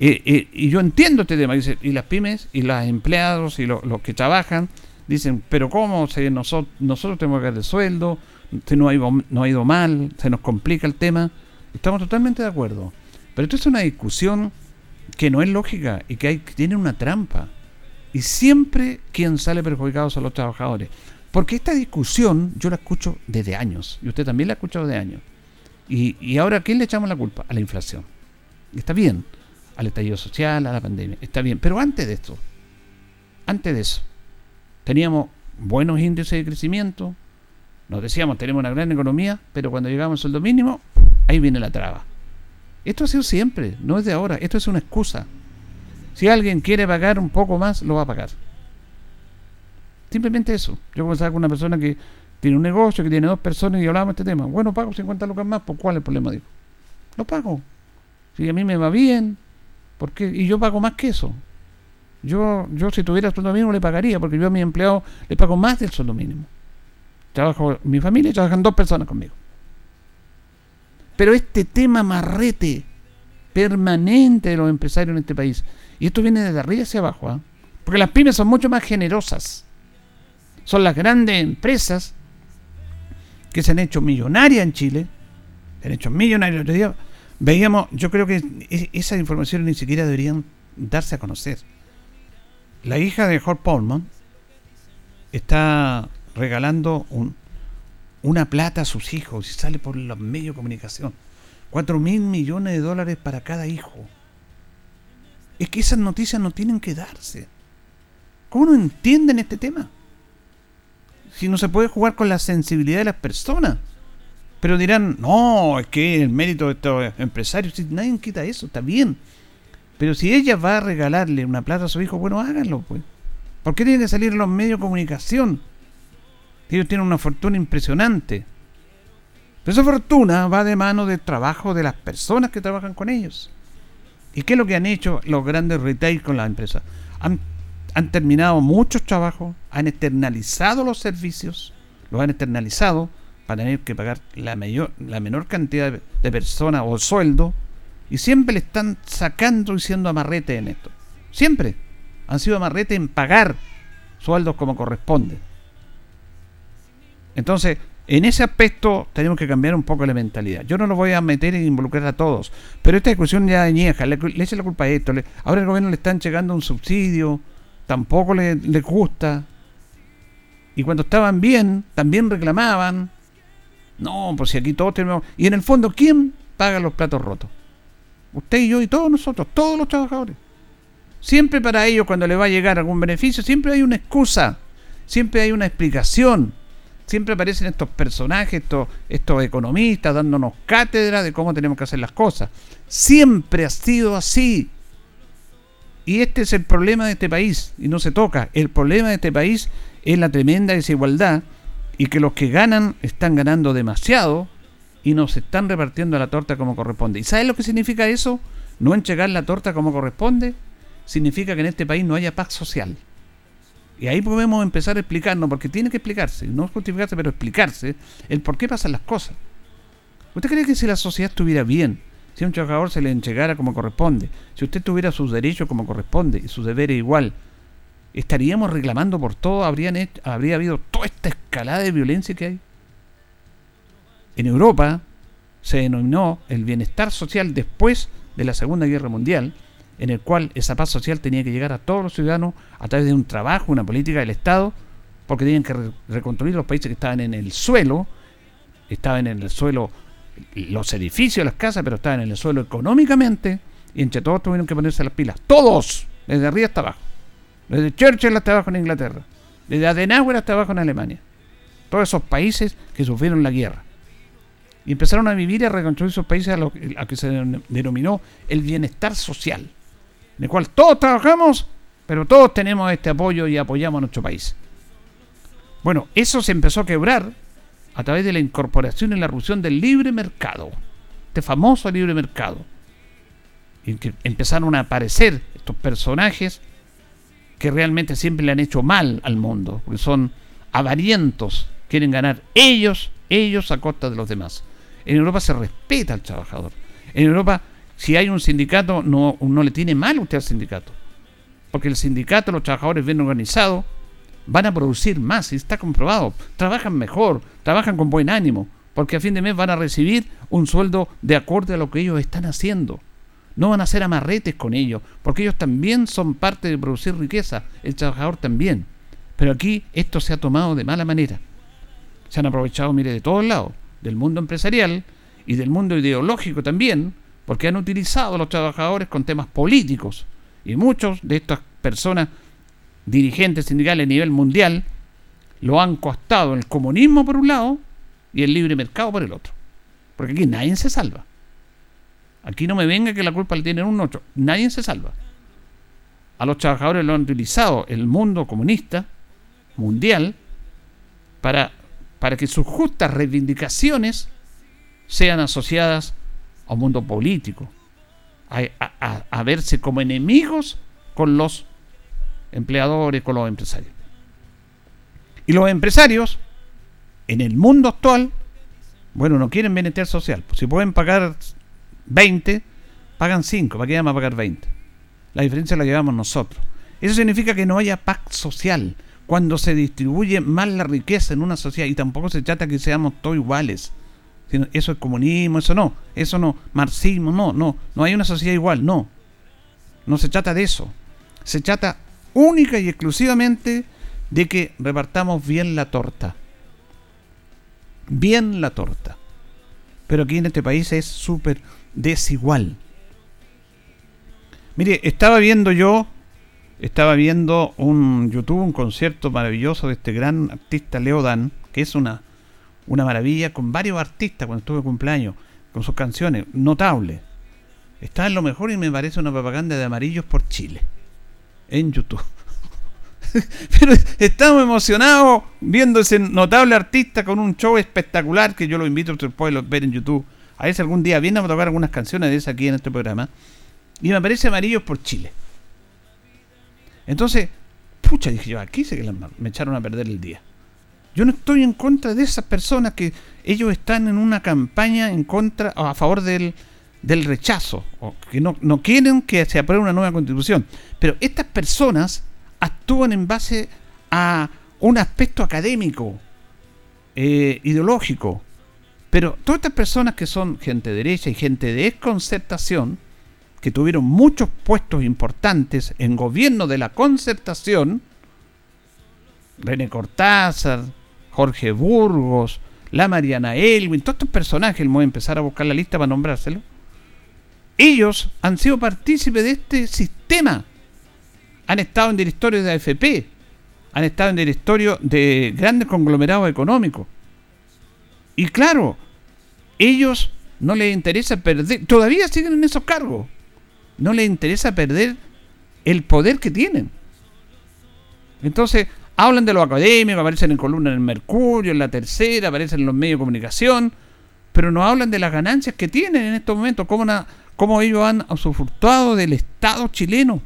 eh, eh, y yo entiendo este tema. Dice, y las pymes, y los empleados, y lo- los que trabajan, dicen, pero ¿cómo? Si nosotros, nosotros tenemos que dar el sueldo, si no ha, ido, no ha ido mal, se nos complica el tema. Estamos totalmente de acuerdo. Pero esto es una discusión que no es lógica y que, hay, que tiene una trampa. Y siempre quien sale perjudicado son los trabajadores. Porque esta discusión yo la escucho desde años. Y usted también la ha escuchado de años. Y, y ahora, ¿a quién le echamos la culpa? A la inflación. Está bien. Al estallido social, a la pandemia. Está bien. Pero antes de esto, antes de eso, teníamos buenos índices de crecimiento. Nos decíamos, tenemos una gran economía, pero cuando llegamos al sueldo mínimo, ahí viene la traba. Esto ha sido siempre, no es de ahora. Esto es una excusa. Si alguien quiere pagar un poco más, lo va a pagar. Simplemente eso. Yo conversaba con una persona que tiene un negocio, que tiene dos personas y hablábamos de este tema. Bueno, pago 50 lucas más, ¿por cuál es el problema? Digo, lo pago. Si a mí me va bien, ¿por qué? Y yo pago más que eso. Yo, yo si tuviera sueldo mínimo le pagaría, porque yo a mi empleado le pago más del sueldo mínimo. Trabajo, mi familia trabajan dos personas conmigo. Pero este tema marrete permanente de los empresarios en este país, y esto viene desde arriba hacia abajo, ¿ah? porque las pymes son mucho más generosas. Son las grandes empresas que se han hecho millonarias en Chile, se han hecho millonarias. Otro día veíamos, yo creo que esas informaciones ni siquiera deberían darse a conocer. La hija de Jorge Paulman está regalando un, una plata a sus hijos y sale por los medios de comunicación. 4 mil millones de dólares para cada hijo. Es que esas noticias no tienen que darse. ¿Cómo no entienden este tema? Si no se puede jugar con la sensibilidad de las personas. Pero dirán, no, es que el mérito de estos empresarios, si nadie quita eso, está bien. Pero si ella va a regalarle una plata a su hijo, bueno, háganlo, pues. ¿Por qué tienen que salir los medios de comunicación? Ellos tienen una fortuna impresionante. Pero esa fortuna va de mano del trabajo de las personas que trabajan con ellos. ¿Y qué es lo que han hecho los grandes retail con las empresas? Han, terminado muchos trabajos, han externalizado los servicios, los han externalizado para tener que pagar la, mayor, la menor cantidad de, de personas o sueldo y siempre le están sacando y siendo amarrete en esto. Siempre han sido amarrete en pagar sueldos como corresponde. Entonces, en ese aspecto tenemos que cambiar un poco la mentalidad. Yo no lo voy a meter e involucrar a todos, pero esta discusión ya añeja, le, le echa la culpa a esto. ahora el gobierno le están llegando un subsidio, tampoco le, gusta. Y cuando estaban bien, también reclamaban. No, pues si aquí todos tenemos... Y en el fondo, ¿quién paga los platos rotos? Usted y yo y todos nosotros, todos los trabajadores. Siempre para ellos, cuando le va a llegar algún beneficio, siempre hay una excusa. siempre hay una explicación. Siempre aparecen estos personajes, estos, economistas dándonos cátedra de cómo tenemos que hacer las cosas. Siempre ha sido así. Y este es el problema de este país, y no se toca. El problema de este país es la tremenda desigualdad y que los que ganan están ganando demasiado y no se están repartiendo la torta como corresponde. ¿Y sabes lo que significa eso? No entregar la torta como corresponde. Significa que en este país no haya paz social. Y ahí podemos empezar a explicarnos, porque tiene que explicarse, no justificarse, pero explicarse el por qué pasan las cosas. ¿Usted cree que si la sociedad estuviera bien, si a un trabajador se le entregara como corresponde, si usted tuviera sus derechos como corresponde y sus deberes igual, estaríamos reclamando por todo, habrían hecho- habría habido toda esta escalada de violencia que hay? En Europa se denominó el bienestar social después de la Segunda Guerra Mundial, en el cual esa paz social tenía que llegar a todos los ciudadanos a través de un trabajo, una política del Estado, porque tenían que re- reconstruir los países que estaban en el suelo, estaban en el suelo los edificios, las casas, pero estaban en el suelo económicamente, y entre todos tuvieron que ponerse las pilas. Todos, desde arriba hasta abajo. Desde Churchill hasta abajo en Inglaterra. Desde Adenauer hasta abajo en Alemania. Todos esos países que sufrieron la guerra. Y empezaron a vivir y a reconstruir esos países a lo que- se denom- denominó el bienestar social. En el cual todos trabajamos, pero todos tenemos este apoyo y apoyamos a nuestro país. Bueno, eso se empezó a quebrar a través de la incorporación y la erupción del libre mercado. Este famoso libre mercado. Y que empezaron a aparecer estos personajes que realmente siempre le han hecho mal al mundo, porque son avarientos, quieren ganar ellos, ellos a costa de los demás. En Europa se respeta al trabajador. En Europa, si hay un sindicato, no, no le tiene mal usted al sindicato. Porque el sindicato, los trabajadores bien organizados, van a producir más, y está comprobado. Trabajan mejor, trabajan con buen ánimo, porque a fin de mes van a recibir un sueldo de acorde a lo que ellos están haciendo. No van a hacer amarretes con ellos, porque ellos también son parte de producir riqueza, el trabajador también. Pero aquí esto se ha tomado de mala manera. Se han aprovechado, mire, de todos lados, del mundo empresarial y del mundo ideológico también, porque han utilizado a los trabajadores con temas políticos. Y muchos de estas personas, dirigentes sindicales a nivel mundial, lo han costado el comunismo por un lado y el libre mercado por el otro. Porque aquí nadie se salva. Aquí no me venga que la culpa le tienen un otro. Nadie se salva. A los trabajadores lo han utilizado el mundo comunista mundial para, para que sus justas reivindicaciones sean asociadas a un mundo político, a, verse como enemigos con los empleadores, con los empresarios. Y los empresarios, en el mundo actual, bueno, no quieren bienestar social. Pues si pueden pagar 20, pagan 5. ¿Para qué vamos a pagar 20? La diferencia la llevamos nosotros. Eso significa que no haya paz social cuando se distribuye mal la riqueza en una sociedad y tampoco se trata que seamos todos iguales. Eso es comunismo, eso no, eso no, marxismo, no, no, no hay una sociedad igual, no. No se trata de eso. Se trata única y exclusivamente de que repartamos bien la torta. Bien la torta. Pero aquí en este país es súper desigual. Mire, estaba viendo yo, estaba viendo un YouTube, un concierto maravilloso de este gran artista Leo Dan, que es una, una maravilla con varios artistas cuando estuve cumpleaños, con sus canciones, notable. Está en lo mejor y me parece una propaganda de amarillos por Chile, en YouTube. *laughs* Pero estamos emocionados viendo ese notable artista con un show espectacular que yo lo invito a ustedes pueden ver en YouTube. A ver si algún día viene a tocar algunas canciones de esas aquí en este programa. Y me parece amarillos por Chile. Entonces, pucha, dije yo, aquí sé que me echaron a perder el día. Yo no estoy en contra de esas personas que ellos están en una campaña en contra o a favor del, del rechazo, o que no, no quieren que se apruebe una nueva constitución. Pero estas personas actúan en base a un aspecto académico, eh, ideológico. Pero todas estas personas que son gente derecha y gente de desconcertación, que tuvieron muchos puestos importantes en gobierno de la concertación, René Cortázar, Jorge Burgos, la Mariana Elwin, todos estos personajes, voy a empezar a buscar la lista para nombrárselo, ellos han sido partícipes de este sistema. Han estado en directorios de AFP, han estado en directorio de grandes conglomerados económicos. Y claro, ellos no les interesa perder, todavía siguen en esos cargos, no les interesa perder el poder que tienen. Entonces, hablan de lo académico, aparecen en columnas en Mercurio, en la Tercera, aparecen en los medios de comunicación, pero no hablan de las ganancias que tienen en estos momentos, cómo, cómo ellos han usufructuado del Estado chileno,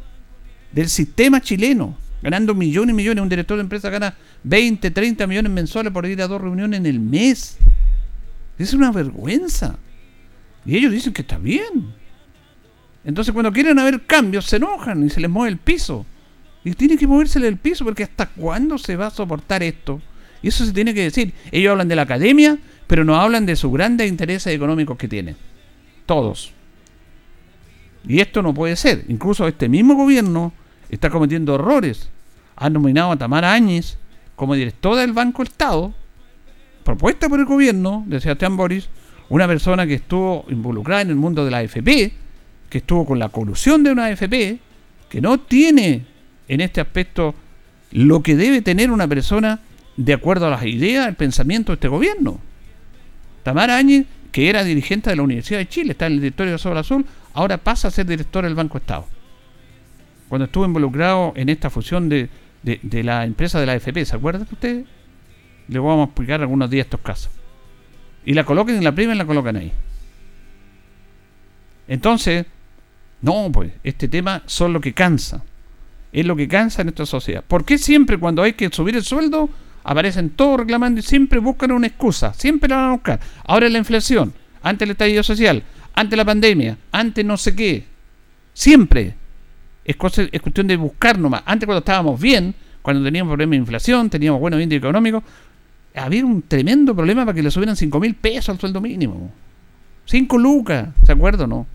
del sistema chileno, ganando millones y millones. Un director de empresa gana 20, 30 millones mensuales por ir a dos reuniones en el mes. Es una vergüenza. Y ellos dicen que está bien. Entonces cuando quieren haber cambios se enojan y se les mueve el piso. Y tiene que movérsele el piso porque hasta cuándo se va a soportar esto. Y eso se tiene que decir. Ellos hablan de la academia, pero no hablan de sus grandes intereses económicos que tienen. Todos. Y esto no puede ser. Incluso este mismo gobierno está cometiendo errores. Ha nominado a Tamara Áñez como directora del Banco Estado, propuesta por el gobierno de Sebastián Boris, una persona que estuvo involucrada en el mundo de la AFP, que estuvo con la colusión de una AFP, que no tiene en este aspecto lo que debe tener una persona de acuerdo a las ideas, el pensamiento de este gobierno. Tamara Áñez, que era dirigente de la Universidad de Chile, está en el directorio de Sol Azul, ahora pasa a ser directora del Banco Estado. Cuando estuvo involucrado en esta fusión de, de- la empresa de la AFP, ¿se acuerdan ustedes? Le vamos a explicar algunos días estos casos. Y la coloquen en la prima y la colocan ahí. Entonces, no, pues, este tema son lo que cansa. Es lo que cansa en nuestra sociedad. ¿Por qué siempre cuando hay que subir el sueldo aparecen todos reclamando y siempre buscan una excusa? Siempre la van a buscar. Ahora la inflación, antes el estallido social, antes la pandemia, antes no sé qué. Siempre. Es, es cuestión de buscar nomás. Antes cuando estábamos bien, cuando teníamos problemas de inflación, teníamos buenos índices económicos, había un tremendo problema para que le subieran 5 mil pesos al sueldo mínimo. 5 lucas, ¿se acuerdan o no?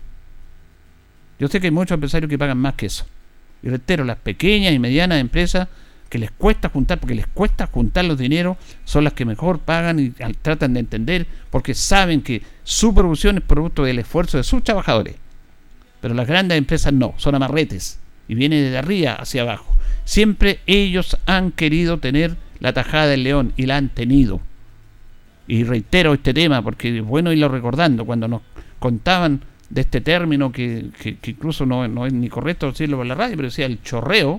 Yo sé que hay muchos empresarios que pagan más que eso. Y reitero, las pequeñas y medianas empresas que les cuesta juntar, porque les cuesta juntar los dineros, son las que mejor pagan y tratan de entender, porque saben que su producción es producto del esfuerzo de sus trabajadores. Pero las grandes empresas no, son amarretes y viene de arriba hacia abajo. Siempre ellos han querido tener la tajada del león y la han tenido. Y reitero este tema porque es bueno irlo recordando. Cuando nos contaban de este término que, que- incluso no, no es ni correcto decirlo por la radio, pero decía el chorreo,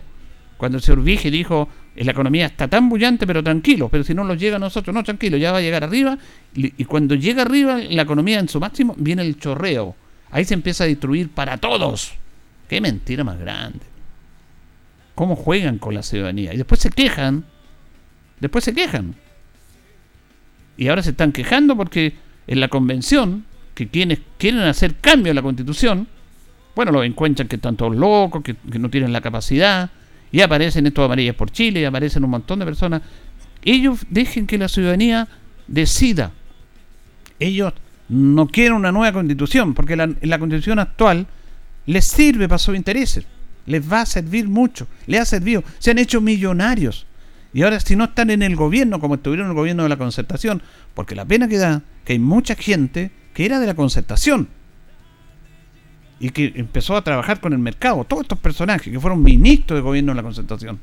cuando el señor Vige dijo "Eh, la economía está tan bullante pero tranquilo, pero si no nos llega a nosotros, no tranquilo, ya va a llegar arriba y cuando llega arriba la economía en su máximo viene el chorreo. Ahí se empieza a destruir para todos. Qué mentira más grande. ¿Cómo juegan con la ciudadanía? Y después se quejan. Después se quejan. Y ahora se están quejando porque en la convención, que quienes quieren hacer cambio en la constitución, bueno, los encuentran que están todos locos, que, no tienen la capacidad, y aparecen estos amarillas por Chile, y aparecen un montón de personas. Ellos dejen que la ciudadanía decida. Ellos no quieren una nueva constitución, porque la, la constitución actual les sirve para sus intereses. Les va a servir mucho. Les ha servido. Se han hecho millonarios. Y ahora si no están en el gobierno, como estuvieron en el gobierno de la concertación, porque la pena que da que hay mucha gente que era de la concertación y que empezó a trabajar con el mercado. Todos estos personajes que fueron ministros de gobierno de la concertación.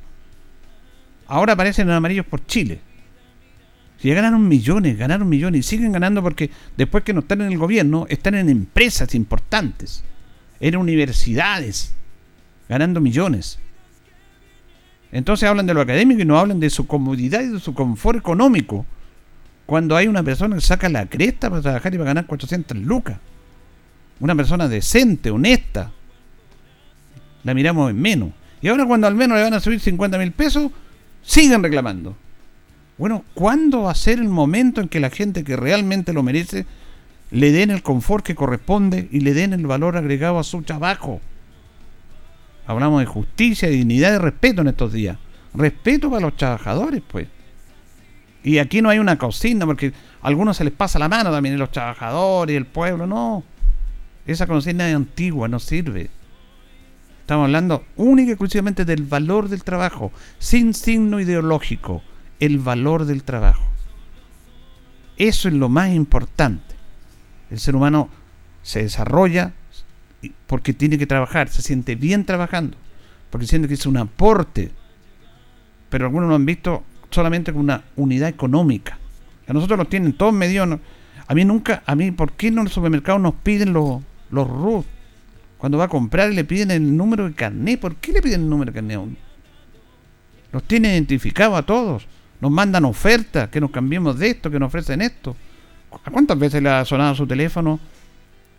Ahora aparecen en amarillos por Chile. Si ya ganaron millones, ganaron millones y siguen ganando porque después que no están en el gobierno, están en empresas importantes, en universidades, ganando millones. Entonces hablan de lo académico y no hablan de su comodidad y de su confort económico. Cuando hay una persona que saca la cresta para trabajar y va a ganar 400 lucas. Una persona decente, honesta. La miramos en menos. Y ahora cuando al menos le van a subir 50 mil pesos, siguen reclamando. Bueno, ¿cuándo va a ser el momento en que la gente que realmente lo merece le den el confort que corresponde y le den el valor agregado a su trabajo? Hablamos de justicia, de dignidad y respeto en estos días. Respeto para los trabajadores, pues. Y aquí no hay una cocina, porque a algunos se les pasa la mano también, los trabajadores, el pueblo, no. Esa consigna es antigua, no sirve. Estamos hablando única y exclusivamente del valor del trabajo, sin signo ideológico, el valor del trabajo. Eso es lo más importante. El ser humano se desarrolla porque tiene que trabajar, se siente bien trabajando, porque siente que es un aporte pero algunos lo han visto solamente como una unidad económica. A nosotros los tienen todos medios. ¿no? A mí nunca, a mí, ¿por qué en los supermercados nos piden los, los RUT? Cuando va a comprar le piden el número de carnet. ¿Por qué le piden el número de carnet a uno? Los tienen identificados a todos. Nos mandan ofertas, que nos cambiemos de esto, que nos ofrecen esto. ¿A cuántas veces le ha sonado su teléfono?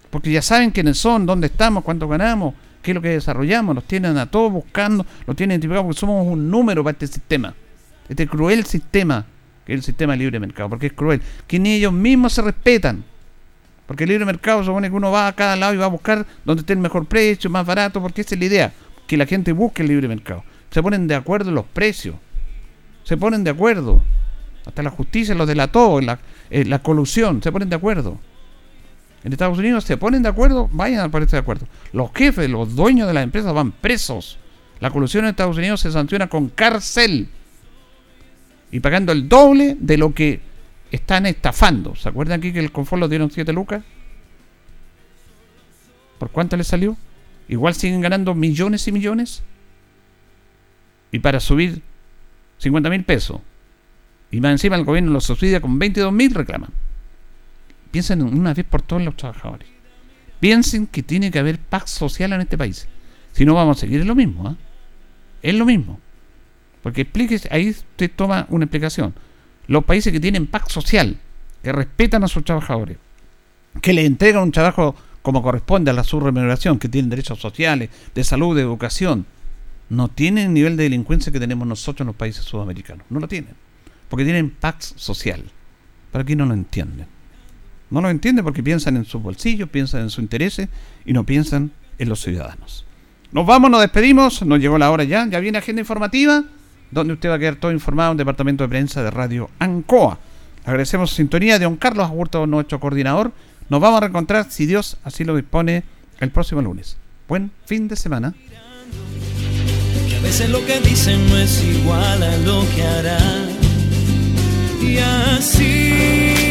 Porque ya saben quiénes son, dónde estamos, cuánto ganamos, qué es lo que desarrollamos. Los tienen a todos buscando, los tienen identificados porque somos un número para este sistema. Este cruel sistema, que es el sistema de libre mercado. Porque es cruel. Que ni ellos mismos se respetan. Porque el libre mercado supone que uno va a cada lado y va a buscar donde esté el mejor precio, más barato, porque esa es la idea. Que la gente busque el libre mercado. Se ponen de acuerdo en los precios. Se ponen de acuerdo. Hasta la justicia los delató, la, la colusión, se ponen de acuerdo. En Estados Unidos se ponen de acuerdo, vayan a ponerse de acuerdo. Los jefes, los dueños de las empresas van presos. La colusión en Estados Unidos se sanciona con cárcel. Y pagando el doble de lo que están estafando. ¿Se acuerdan aquí que el confort lo dieron 7 lucas? ¿Por cuánto les salió? Igual siguen ganando millones y millones. Y para subir 50 mil pesos. Y más encima el gobierno los subsidia con 22 mil reclaman. Piensen una vez por todos los trabajadores. Piensen que tiene que haber paz social en este país. Si no vamos a seguir en lo mismo. ¿ah? Es lo mismo. Porque explíquese, ahí usted toma una explicación. Los países que tienen paz social, que respetan a sus trabajadores, que le entregan un trabajo como corresponde a la subremuneración, que tienen derechos sociales, de salud, de educación, no tienen el nivel de delincuencia que tenemos nosotros en los países sudamericanos. No lo tienen. Porque tienen paz social. Pero aquí no lo entienden. No lo entienden porque piensan en sus bolsillos, piensan en sus intereses y no piensan en los ciudadanos. Nos vamos, nos despedimos. Nos llegó la hora ya. Ya viene agenda informativa, donde usted va a quedar todo informado en departamento de prensa de Radio Ancoa. Agradecemos su sintonía de don Carlos Agurto, nuestro coordinador. Nos vamos a reencontrar, si Dios así lo dispone, el próximo lunes. Buen fin de semana. Que a veces lo que dicen no es igual a lo que harán. Y así.